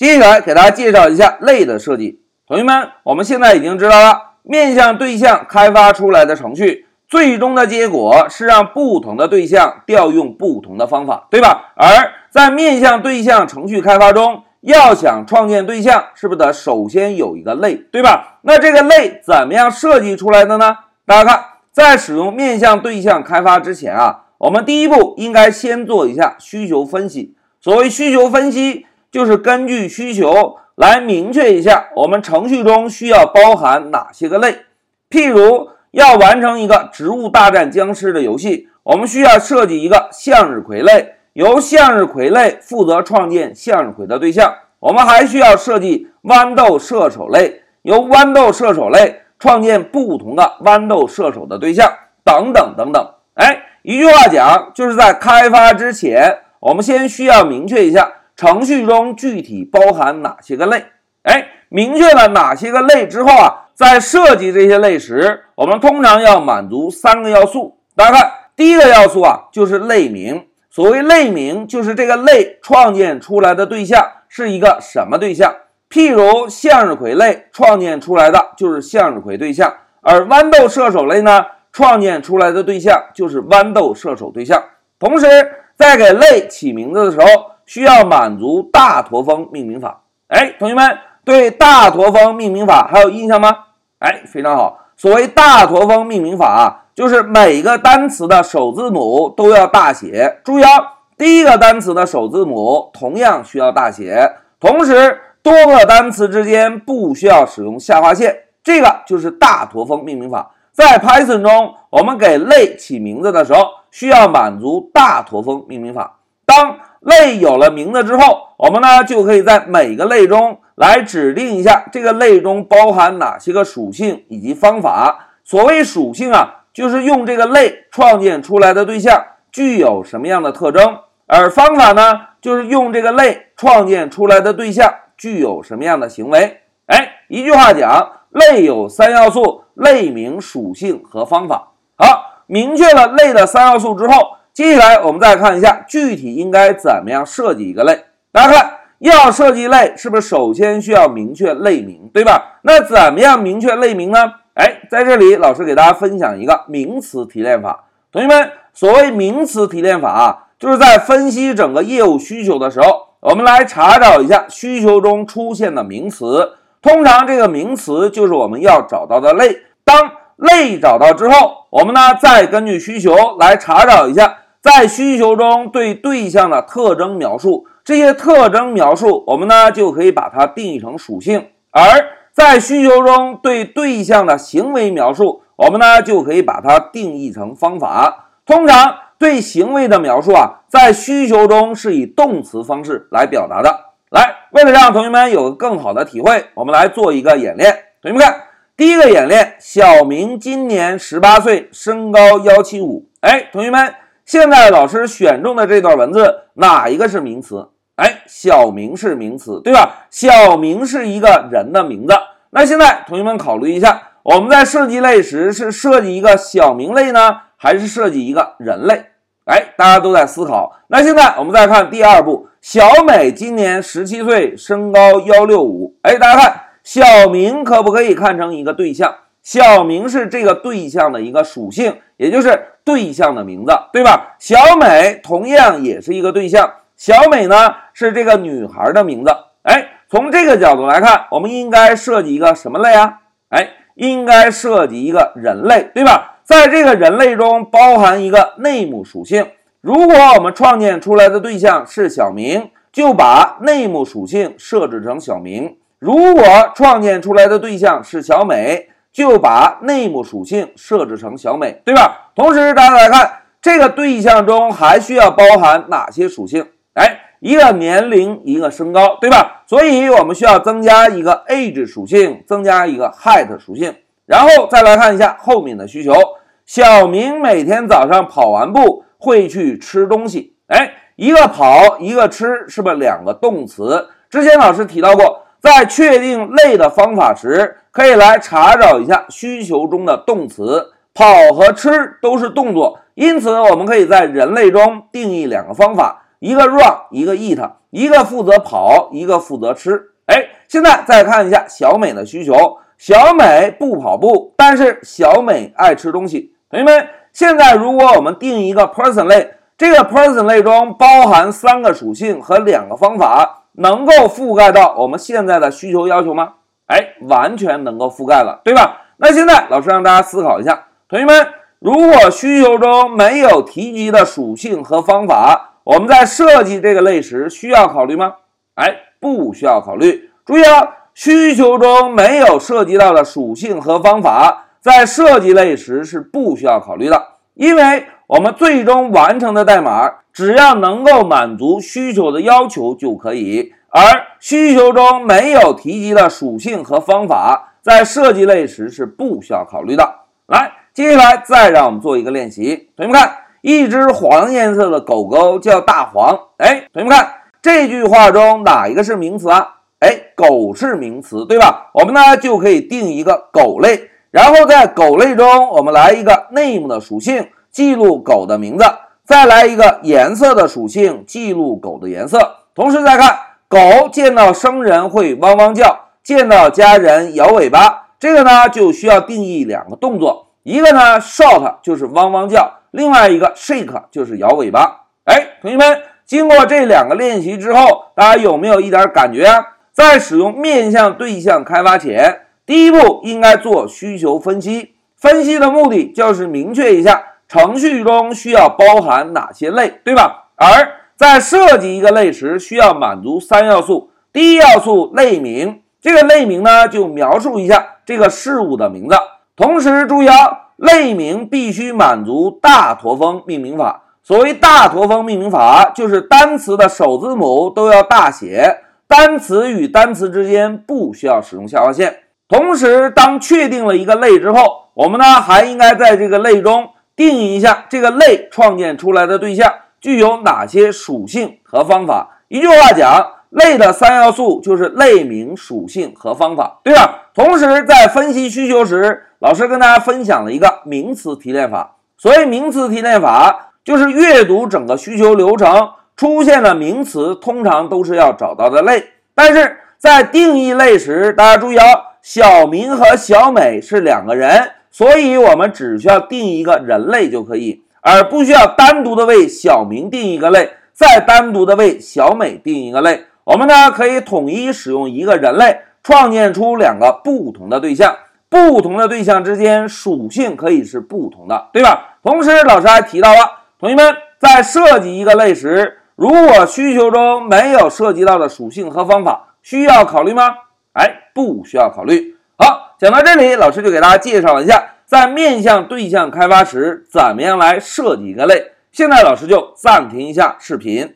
接下来给大家介绍一下类的设计。同学们，我们现在已经知道了，面向对象开发出来的程序，最终的结果是让不同的对象调用不同的方法，对吧？而在面向对象程序开发中，要想创建对象，是不是得首先有一个类，对吧？那这个类怎么样设计出来的呢？大家看，在使用面向对象开发之前啊，我们第一步应该先做一下需求分析。所谓需求分析，就是根据需求来明确一下我们程序中需要包含哪些个类。譬如要完成一个植物大战僵尸的游戏，我们需要设计一个向日葵类。由向日葵类负责创建向日葵的对象，我们还需要设计豌豆射手类，由豌豆射手类创建不同的豌豆射手的对象，等等等等。哎，一句话讲，就是在开发之前，我们先需要明确一下程序中具体包含哪些个类。哎，明确了哪些个类之后啊，在设计这些类时，我们通常要满足三个要素。大家看，第一个要素啊，就是类名。所谓类名，就是这个类创建出来的对象是一个什么对象。譬如向日葵类创建出来的就是向日葵对象，而豌豆射手类呢，创建出来的对象就是豌豆射手对象。同时，在给类起名字的时候，需要满足大驼峰命名法。哎，同学们对大驼峰命名法还有印象吗？哎，非常好。所谓大驼峰命名法啊。就是每个单词的首字母都要大写，注意啊，第一个单词的首字母同样需要大写，同时多个单词之间不需要使用下划线，这个就是大驼峰命名法。在 Python 中，我们给类起名字的时候，需要满足大驼峰命名法。当类有了名字之后，我们呢就可以在每个类中来指定一下这个类中包含哪些个属性以及方法。所谓属性啊。就是用这个类创建出来的对象具有什么样的特征，而方法呢，就是用这个类创建出来的对象具有什么样的行为。哎，一句话讲，类有三要素：类名、属性和方法。好，明确了类的三要素之后，接下来我们再看一下具体应该怎么样设计一个类。大家看，要设计类，是不是首先需要明确类名，对吧？那怎么样明确类名呢？哎，在这里，老师给大家分享一个名词提炼法。同学们，所谓名词提炼法啊，就是在分析整个业务需求的时候，我们来查找一下需求中出现的名词。通常这个名词就是我们要找到的类。当类找到之后，我们呢再根据需求来查找一下，在需求中对对象的特征描述。这些特征描述，我们呢就可以把它定义成属性，而。在需求中对对象的行为描述，我们呢就可以把它定义成方法。通常对行为的描述啊，在需求中是以动词方式来表达的。来，为了让同学们有个更好的体会，我们来做一个演练。同学们看，第一个演练：小明今年十八岁，身高幺七五。哎，同学们，现在老师选中的这段文字，哪一个是名词？哎，小明是名词，对吧？小明是一个人的名字。那现在同学们考虑一下，我们在设计类时是设计一个小明类呢，还是设计一个人类？哎，大家都在思考。那现在我们再看第二步，小美今年十七岁，身高幺六五。哎，大家看，小明可不可以看成一个对象？小明是这个对象的一个属性，也就是对象的名字，对吧？小美同样也是一个对象。小美呢是这个女孩的名字，哎，从这个角度来看，我们应该设计一个什么类啊？哎，应该设计一个人类，对吧？在这个人类中包含一个内幕属性。如果我们创建出来的对象是小明，就把内幕属性设置成小明；如果创建出来的对象是小美，就把 name 属性设置成小美，对吧？同时，大家来看这个对象中还需要包含哪些属性？哎，一个年龄，一个身高，对吧？所以我们需要增加一个 age 属性，增加一个 height 属性，然后再来看一下后面的需求。小明每天早上跑完步会去吃东西。哎，一个跑，一个吃，是不是两个动词？之前老师提到过，在确定类的方法时，可以来查找一下需求中的动词。跑和吃都是动作，因此我们可以在人类中定义两个方法。一个 run，一个 eat，一个负责跑，一个负责吃。哎，现在再看一下小美的需求，小美不跑步，但是小美爱吃东西。同学们，现在如果我们定一个 person 类，这个 person 类中包含三个属性和两个方法，能够覆盖到我们现在的需求要求吗？哎，完全能够覆盖了，对吧？那现在老师让大家思考一下，同学们，如果需求中没有提及的属性和方法，我们在设计这个类时需要考虑吗？哎，不需要考虑。注意啊，需求中没有涉及到的属性和方法，在设计类时是不需要考虑的，因为我们最终完成的代码只要能够满足需求的要求就可以。而需求中没有提及的属性和方法。在设计类时是不需要考虑的。来，接下来再让我们做一个练习。同学们看，一只黄颜色的狗狗叫大黄。哎，同学们看这句话中哪一个是名词啊？哎，狗是名词，对吧？我们呢就可以定一个狗类，然后在狗类中我们来一个 name 的属性，记录狗的名字，再来一个颜色的属性，记录狗的颜色。同时再看，狗见到生人会汪汪叫。见到家人摇尾巴，这个呢就需要定义两个动作，一个呢 shout 就是汪汪叫，另外一个 shake 就是摇尾巴。哎，同学们，经过这两个练习之后，大家有没有一点感觉啊？在使用面向对象开发前，第一步应该做需求分析，分析的目的就是明确一下程序中需要包含哪些类，对吧？而在设计一个类时，需要满足三要素，第一要素类名。这个类名呢，就描述一下这个事物的名字。同时注意啊，类名必须满足大驼峰命名法。所谓大驼峰命名法，就是单词的首字母都要大写，单词与单词之间不需要使用下划线。同时，当确定了一个类之后，我们呢还应该在这个类中定义一下这个类创建出来的对象具有哪些属性和方法。一句话讲。类的三要素就是类名、属性和方法，对吧？同时，在分析需求时，老师跟大家分享了一个名词提炼法。所谓名词提炼法，就是阅读整个需求流程出现的名词，通常都是要找到的类。但是在定义类时，大家注意哦，小明和小美是两个人，所以我们只需要定一个人类就可以，而不需要单独的为小明定一个类，再单独的为小美定一个类。我们呢可以统一使用一个人类，创建出两个不同的对象，不同的对象之间属性可以是不同的，对吧？同时，老师还提到了，同学们在设计一个类时，如果需求中没有涉及到的属性和方法，需要考虑吗？哎，不需要考虑。好，讲到这里，老师就给大家介绍一下，在面向对象开发时，怎么样来设计一个类。现在，老师就暂停一下视频。